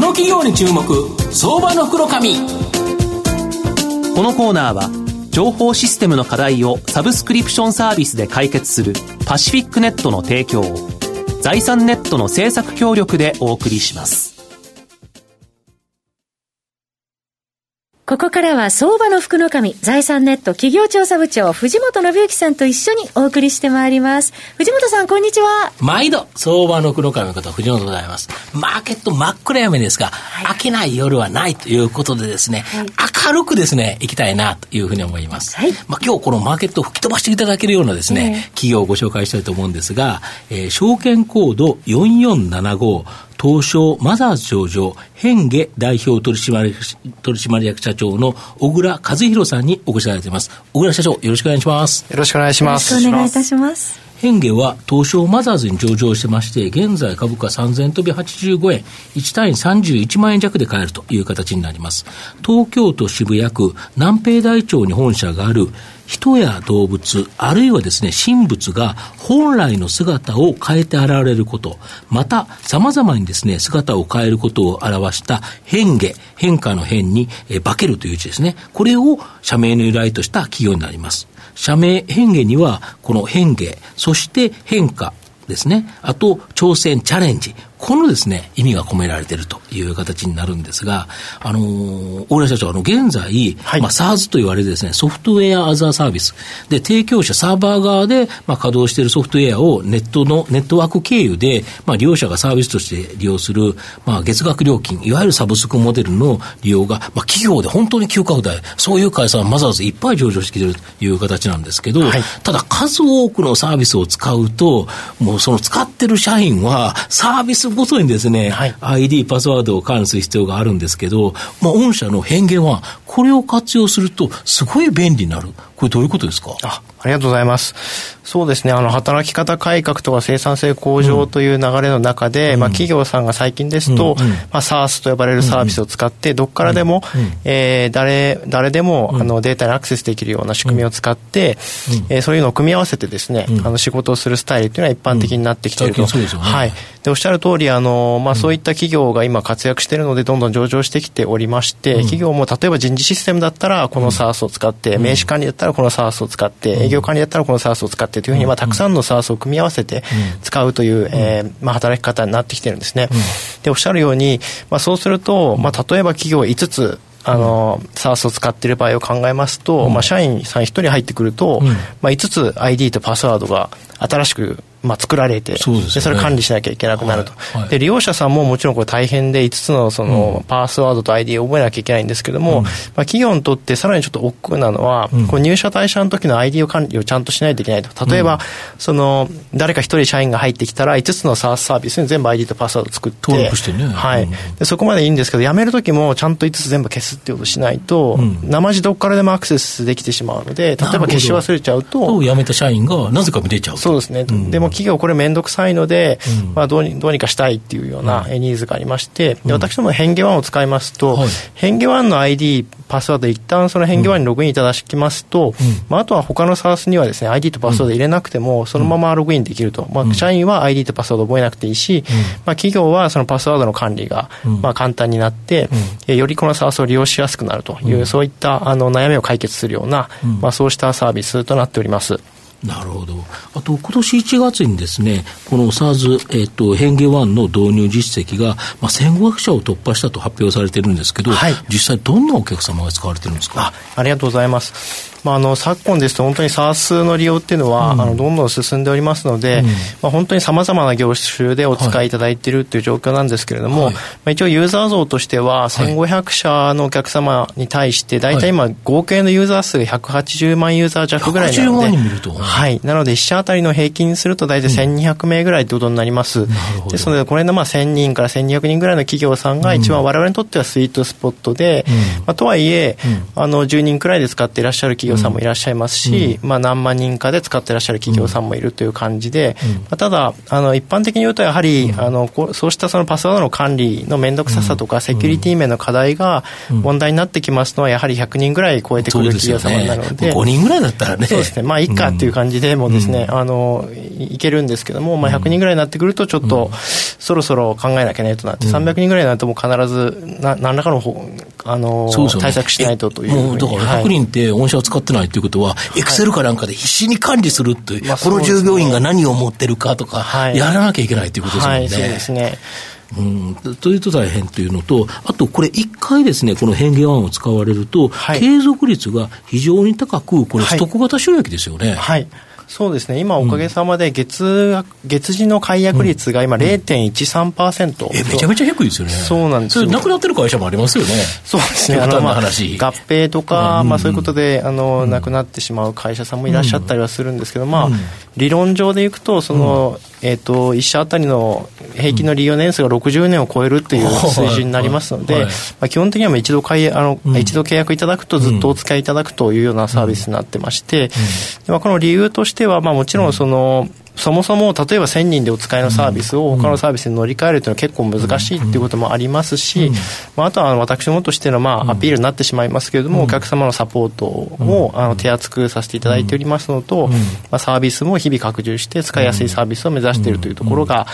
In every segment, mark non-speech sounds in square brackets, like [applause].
この企業に注目相場の袋紙。このコーナーは情報システムの課題をサブスクリプションサービスで解決するパシフィックネットの提供を財産ネットの政策協力でお送りします。ここからは相場の福の神、財産ネット企業調査部長、藤本信之さんと一緒にお送りしてまいります。藤本さん、こんにちは。毎度、相場の福の神の方、藤本でございます。マーケット真っ暗闇ですが、はい、明けない夜はないということでですね、はい、明るくですね、行きたいなというふうに思います。はい、まあ今日このマーケットを吹き飛ばしていただけるようなですね、えー、企業をご紹介したいと思うんですが、えー、証券コード4475、東証マザーズ上場、変化代表取締取締役社長の小倉和弘さんにお越しいただいています。小倉社長、よろしくお願いします。よろしくお願いします。よろしくお願いいたします。変化は東証マザーズに上場してまして、現在株価3000飛び85円、1単位31万円弱で買えるという形になります。東京都渋谷区南平台町に本社がある人や動物、あるいはですね、神仏が本来の姿を変えて現れること、また、様々にですね、姿を変えることを表した変化、変化の変に、化けるという字ですね。これを社名の由来とした企業になります。社名変化には、この変化、そして変化、ですね。あと、挑戦、チャレンジ。このですね、意味が込められているという形になるんですが、あのー、大浦社長、あの、現在、はい、まあ、SARS と言われるですね、ソフトウェアアザーサービス。で、提供者、サーバー側で、まあ、稼働しているソフトウェアをネットの、ネットワーク経由で、まあ、利用者がサービスとして利用する、まあ、月額料金、いわゆるサブスクモデルの利用が、まあ、企業で本当に急拡大、そういう会社はまずまずいっぱい上場してきているという形なんですけど、はい、ただ数多くのサービスを使うと、もうその使ってる社員は、サービスごとにですね、はい、ID、パスワードを管理する必要があるんですけど、まあ、御社の変幻は、これを活用すると、すごい便利になる。これどういうことですか？あありがとうございます。そうですね、あの、働き方改革とか生産性向上という流れの中で、うん、まあ、企業さんが最近ですと、うん、まあ、SARS と呼ばれるサービスを使って、どこからでも、うん、えー、誰、誰でも、あの、データにアクセスできるような仕組みを使って、えー、そういうのを組み合わせてですね、あの、仕事をするスタイルというのは一般的になってきていると。ね、はい。で、おっしゃる通り、あの、まあ、そういった企業が今活躍しているので、どんどん上場してきておりまして、企業も例えば人事システムだったら、この SARS を使って、名刺管理だったらこの SARS を使って、営業管理だったらこの SARS を使ってというふうに、まあ、たくさんの SARS を組み合わせて使うという、えー、まあ、働き方になってきてるんですね。で、おっしゃるように、まあ、そうすると、まあ、例えば企業5つ、あの、サースを使っている場合を考えますと、まあ、社員さん1人入ってくると、まあ、5つ ID とパスワードが新しくまあ、作られてそで、ね、それ管理しなきゃいけなくなると、はい。はい、で利用者さんももちろんこれ大変で5つのそのパスワードと ID を覚えなきゃいけないんですけども、うん、まあ、企業にとってさらにちょっと億劫なのは、うん、こう入社退社の時の ID を管理をちゃんとしないといけないと。例えば、うん、その誰か1人社員が入ってきたら5つの SARS サービスに全部 ID とパスワード作って登録してね、はい、でそこまでいいんですけど辞める時もちゃんと5つ全部消すっていうことをしないと、生地どこからでもアクセスできてしまうので例えば消し忘れちゃうと辞めた社員がなぜか見れちゃうそうですね、でも企業これ面倒くさいので、うん、まあ、どうにどうにかしたいっていうようなニーズがありまして、で私ども変化ワンを使いますと、はい、変化ワンの ID、パスワード、一旦その変化ワンにログインいただきますと、まあ、あとは他の SARS にはですね、ID とパスワード入れなくても、そのままログインできると。まあ、社員は ID とパスワード覚えなくていいし、まあ、企業はそのパスワードの管理が、まあ、簡単になって、よりこの SARS を利用しやすくなるという、そういったあの悩みを解決するような、まあ、そうしたサービスとなっております。なるほど。あと、今年1月にですね、この SARS、えっ、ー、と、変化1の導入実績が、まあ、1500社を突破したと発表されてるんですけど、はい、実際どんなお客様が使われてるんですか？あありがとうございます。まあ、あの昨今ですと本当に SARS の利用っていうのは、うん、あのどんどん進んでおりますので、うん、まあ、本当にさまざまな業種でお使いいただいているという状況なんですけれども、はい、まあ、一応ユーザー像としては1500社のお客様に対して大体今合計のユーザー数が180万ユーザー弱ぐらいなので、はい、なので1社あたりの平均すると大体1200名ぐらいということになります、うん、ですのでこれのまあ1000人から1200人ぐらいの企業さんが一番我々にとってはスイートスポットで、まあ、とはいえ、あの10人くらいで使っていらっしゃる企業さんもいらっしゃいますし、まあ、何万人かで使ってらっしゃる企業さんもいるという感じで、まあ、ただあの一般的に言うとやはり、あのそうしたそのパスワードの管理の面倒くささとか、セキュリティ面の課題が問題になってきますのはやはり100人ぐらい超えてくる企業様になるので。で、ね、5人ぐらいだったらね。そうですね。まあいいかっていう感じでもですね、あのいけるんですけども、まあ、100人ぐらいになってくるとちょっと、そろそろ考えなきゃねとなって、300人ぐらいになるともう必ずな何らかのあのそうそう、ね、対策しないとというもうだから100人って御社を使ってないということは、エクセルかなんかで必死に管理するっていう、はい、この従業員が何を持ってるかとか、やらなきゃいけないということですもんね。はい、そうですね。うん、というと大変というのと、あとこれ、一回ですね、この変化案を使われると、はい、継続率が非常に高く、これ、ストック型収益ですよね。はい、はいそうですね、今、おかげさまで月、うん、月次の解約率が今、0.13%、うん、えめちゃめちゃ低いですよね、そうなんですそれ、なくなってる会社もありますよね、そうですね、あの、まあ、合併とか、うん、まあ、そういうことであの、なくなってしまう会社さんもいらっしゃったりはするんですけど、まあ、理論上でいくと、その、えーと、1社あたりの平均の利用年数が60年を超えるっていう [laughs] 水準になりますので、まあ、基本的には一度買いあの、うん、一度契約いただくとずっとお使いいただくというようなサービスになってまして、うん、まあ、この理由としては、まあ、もちろんその、そもそも例えば1000人でお使いのサービスを他のサービスに乗り換えるというのは結構難しいということもありますし、まあ、あとは私どもとしてのまあアピールになってしまいますけれども、お客様のサポートをあの手厚くさせていただいておりますのと、まあ、サービスも日々拡充して使いやすいサービスを目指しているというところが、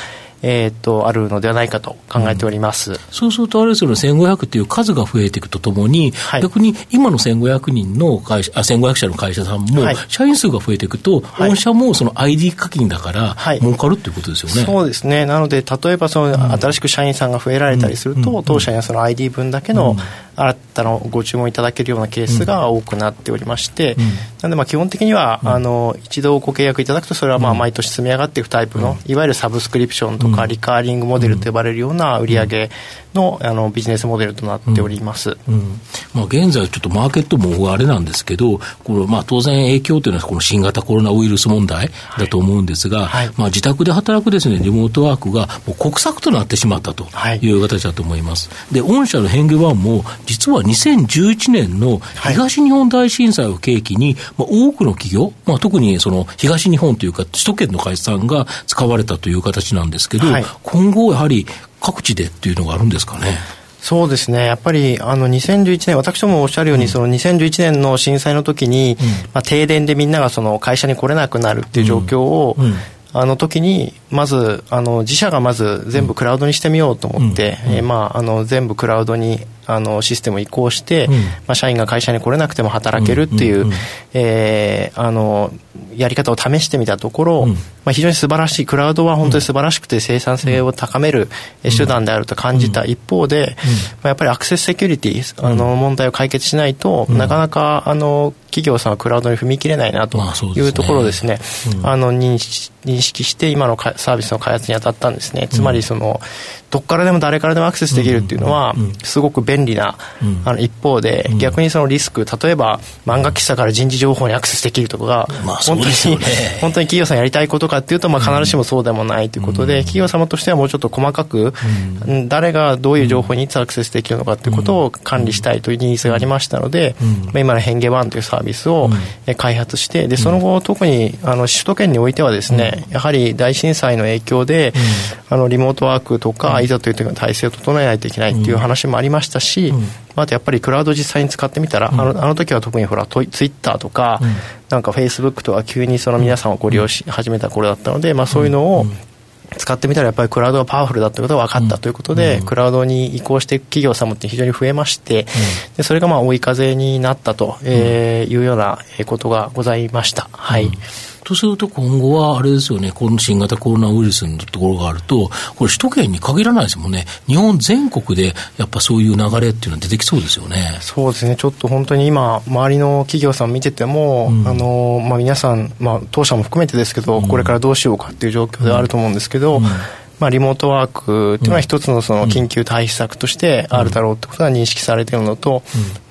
えー、とあるのではないかと考えております、うん、そうすると、あれですよね、1500っていう数が増えていくとともに、はい、逆に今の1500人の会社あ、1500社の会社さんも、社員数が増えていくと、はい、御社もその ID 課金だから、儲かるっていうことですよね、そうですね、なので、例えばその、新しく社員さんが増えられたりすると、当社にはその ID 分だけの、新たなご注文いただけるようなケースが多くなっておりまして、うん、なのでまあ基本的には、あの一度ご契約いただくとそれはまあ毎年積み上がっていくタイプの、いわゆるサブスクリプションとかリカーリングモデルと呼ばれるような売上のあのビジネスモデルとなっております、うん。うん、まあ、現在、ちょっとマーケットもあれなんですけど、これまあ当然、影響というのはこの新型コロナウイルス問題だと思うんですが、はい。はい、まあ、自宅で働くです、ね、リモートワークがもう国策となってしまったとい。う形だと思います。で御社の変化版も実は2011年の東日本大震災を契機に、まあ、多くの企業、まあ、特にその東日本というか首都圏の会社さんが使われたという形なんですけど、はい、今後やはり各地でっていうのがあるんですかね。そうですね、やっぱりあの2011年、私どもおっしゃるように、うん、その2011年の震災の時に、うん、まあ、停電でみんながその会社に来れなくなるっていう状況を、うん。あの時にまずあの自社がまず全部クラウドにしてみようと思って、うん。うん、えー、まあ、あの全部クラウドにあのシステムを移行して、うん、まあ、社員が会社に来れなくても働けるっていう、えあのやり方を試してみたところ、うん、まあ、非常に素晴らしいクラウドは本当に素晴らしくて生産性を高める手段であると感じた一方で、まあ、やっぱりアクセスセキュリティあの問題を解決しないと、なかなかあの企業さんはクラウドに踏み切れないなというところですね、あの認識して今のサービスの開発に当たったんですね。つまりその、どこからでも誰からでもアクセスできるっていうのは、すごく便利な、あの一方で、逆にそのリスク、例えば漫画喫茶から人事情報にアクセスできるとかが、本当に、[laughs] 本当に企業さんやりたいことかっていうと、まあ、必ずしもそうでもないということで、企業様としてはもうちょっと細かく、誰がどういう情報にいつアクセスできるのかっていうことを管理したいというニーズがありましたので、まあ、今の変化ワンというサービスを開発して、でその後、特にあの首都圏においてはですね、やはり大震災の影響で、あのリモートワークとか、いざという時の体制を整えないといけないっていう話もありましたし、あとやっぱりクラウド実際に使ってみたら、あのあの時は特にほらツイッターとか、なんかフェイスブックとか急にその皆さんをご利用し始めた頃だったので、まあ、そういうのを、使ってみたらやっぱりクラウドがパワフルだということが分かったということで、うん、クラウドに移行していく企業様って非常に増えまして、うん、でそれがまあ追い風になったと、えー、いうようなことがございました。はい、とすると今後はあれですよね、この新型コロナウイルスのところがあると、これ首都圏に限らないですもんね。日本全国でやっぱそういう流れっていうのは出てきそうですよね。そうですね。ちょっと本当に今、周りの企業さん見てても、うん、あの、まあ皆さん、まあ当社も含めてですけど、うん、これからどうしようかっていう状況ではあると思うんですけど、うん。まあ、リモートワークっていうのは一つのその緊急対策としてあるだろうってことが認識されているのと、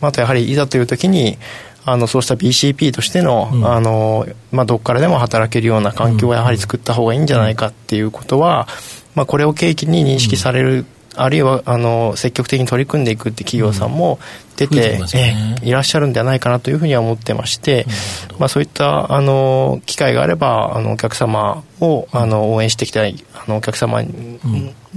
あとやはりいざという時にあのそうした BCP としての,、あのまあ、どこからでも働けるような環境をやはり作った方がいいんじゃないかっていうことは、まあ、これを契機に認識されるあるいはあの積極的に取り組んでいくって企業さんも出て、うんね、いらっしゃるんではないかなというふうには思ってまして、まあ、そういったあの機会があればあのお客様をあの応援していきたいあのお客様に,、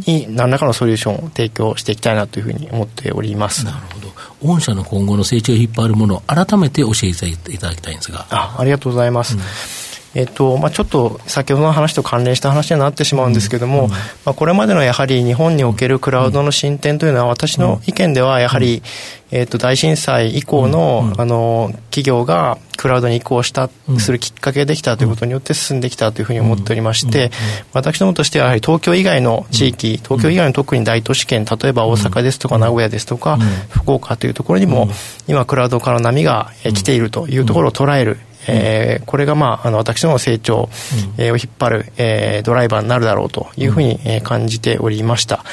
に何らかのソリューションを提供していきたいなというふうに思っております。なるほど。御社の今後の成長を引っ張るものを改めて教えていただきたいんですが。あありがとうございます、うんえっとまあ、ちょっと先ほどの話と関連した話になってしまうんですけれども、うん、まあ、これまでのやはり日本におけるクラウドの進展というのは、私の意見ではやはり、えっと、大震災以降の,、あの企業がクラウドに移行したするきっかけできたということによって進んできたというふうに思っておりまして、私どもとしてはやはり東京以外の地域、東京以外の特に大都市圏、例えば大阪ですとか名古屋ですとか、福岡というところにも、今クラウド化の波が来ているというところを捉えるえー、これが、まあ、あの私の成長、うん、えー、を引っ張る、えー、ドライバーになるだろうというふうに、えー、感じておりました。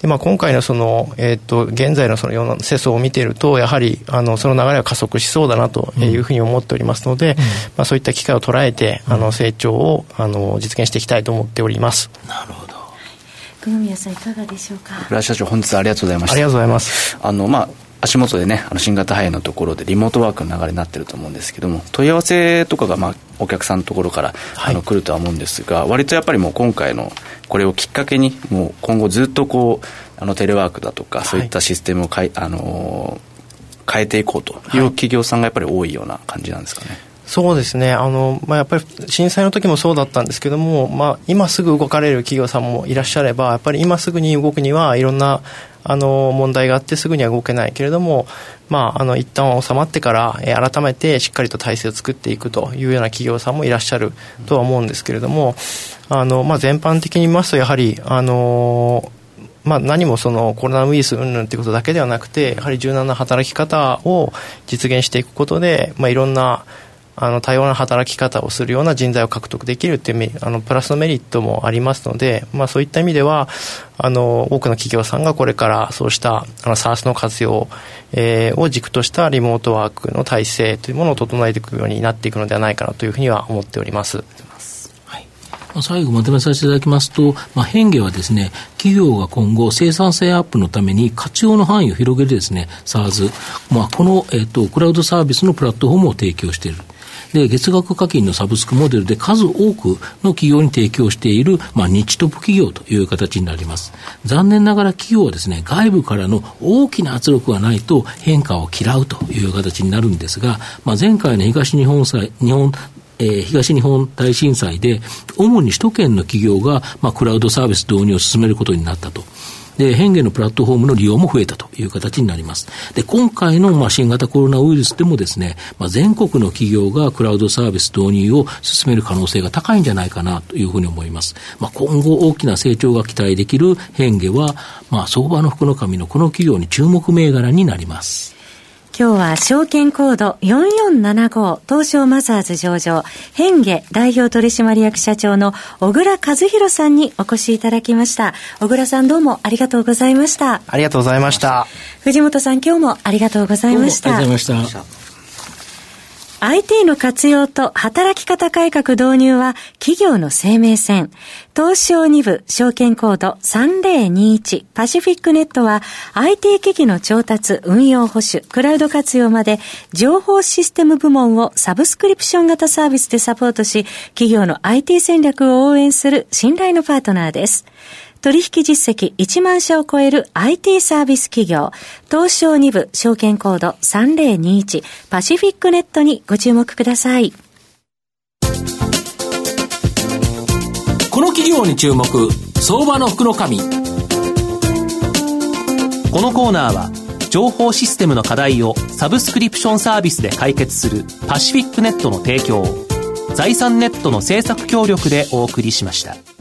でまあ、今回のその、えーと、現在のその世の世相を見ているとやはりあのその流れは加速しそうだなというふうに思っておりますので、うん、まあ、そういった機会を捉えて、あの成長をあの実現していきたいと思っております。なるほど。久宮さんいかがでしょうか？村社長本日はありがとうございました。ありがとうございます。あのまあ足元でね、あの新型肺炎のところでリモートワークの流れになってると思うんですけども、問い合わせとかが、まあ、お客さんのところから、あの来るとは思うんですが、割とやっぱりもう今回のこれをきっかけに、もう今後ずっとこう、あのテレワークだとか、そういったシステムをかい、あのー、変えていこうという企業さんがやっぱり多いような感じなんですかね。そうですね。あの、まあ、やっぱり震災の時もそうだったんですけども、まあ、今すぐ動かれる企業さんもいらっしゃればやっぱり今すぐに動くにはいろんなあの問題があってすぐには動けないけれども、まあ、あの一旦収まってから、え、改めてしっかりと体制を作っていくというような企業さんもいらっしゃるとは思うんですけれどもあの、まあ、全般的に見ますとやはりあのまあ、何もそのコロナウイルス云々ということだけではなくてやはり柔軟な働き方を実現していくことで、まあ、いろんなあの多様な働き方をするような人材を獲得できるっていうあのプラスのメリットもありますので、まあ、そういった意味ではあの多くの企業さんがこれからそうしたあの SARS の活用、えー、を軸としたリモートワークの体制というものを整えていくようになっていくのではないかなというふうには思っております。最後まとめさせていただきますと、まあ、変化はですね、企業が今後生産性アップのために活用の範囲を広げるですね、SARS、まあ、この、えっ、と、クラウドサービスのプラットフォームを提供している。で、月額課金のサブスクモデルで数多くの企業に提供している、まあ、日トップ企業という形になります。残念ながら企業はですね、外部からの大きな圧力がないと変化を嫌うという形になるんですが、まあ、前回の東日本祭、日本え、東日本大震災で、主に首都圏の企業が、まあ、クラウドサービス導入を進めることになったと。で、変化のプラットフォームの利用も増えたという形になります。で、今回のまあ新型コロナウイルスでもですね、まあ、全国の企業がクラウドサービス導入を進める可能性が高いんじゃないかなというふうに思います。まあ、今後大きな成長が期待できる変化は、まあ、相場の福の神のこの企業に注目銘柄になります。今日は証券コード4475東証マザーズ上場変化代表取締役社長の小倉和弘さんにお越しいただきました。小倉さんどうもありがとうございました。ありがとうございました。藤本さん今日もありがとうございました。ありがとうございました IT の活用と働き方改革導入は企業の生命線。東証2部証券コード3021パシフィックネットは IT 機器の調達、運用保守、クラウド活用まで情報システム部門をサブスクリプション型サービスでサポートし企業の IT 戦略を応援する信頼のパートナーです。取引実績1万社を超える IT サービス企業、東証2部証券コード3021パシフィックネットにご注目ください。この企業に注目、相場の福の神。このコーナーは、情報システムの課題をサブスクリプションサービスで解決するパシフィックネットの提供を財産ネットの政策協力でお送りしました。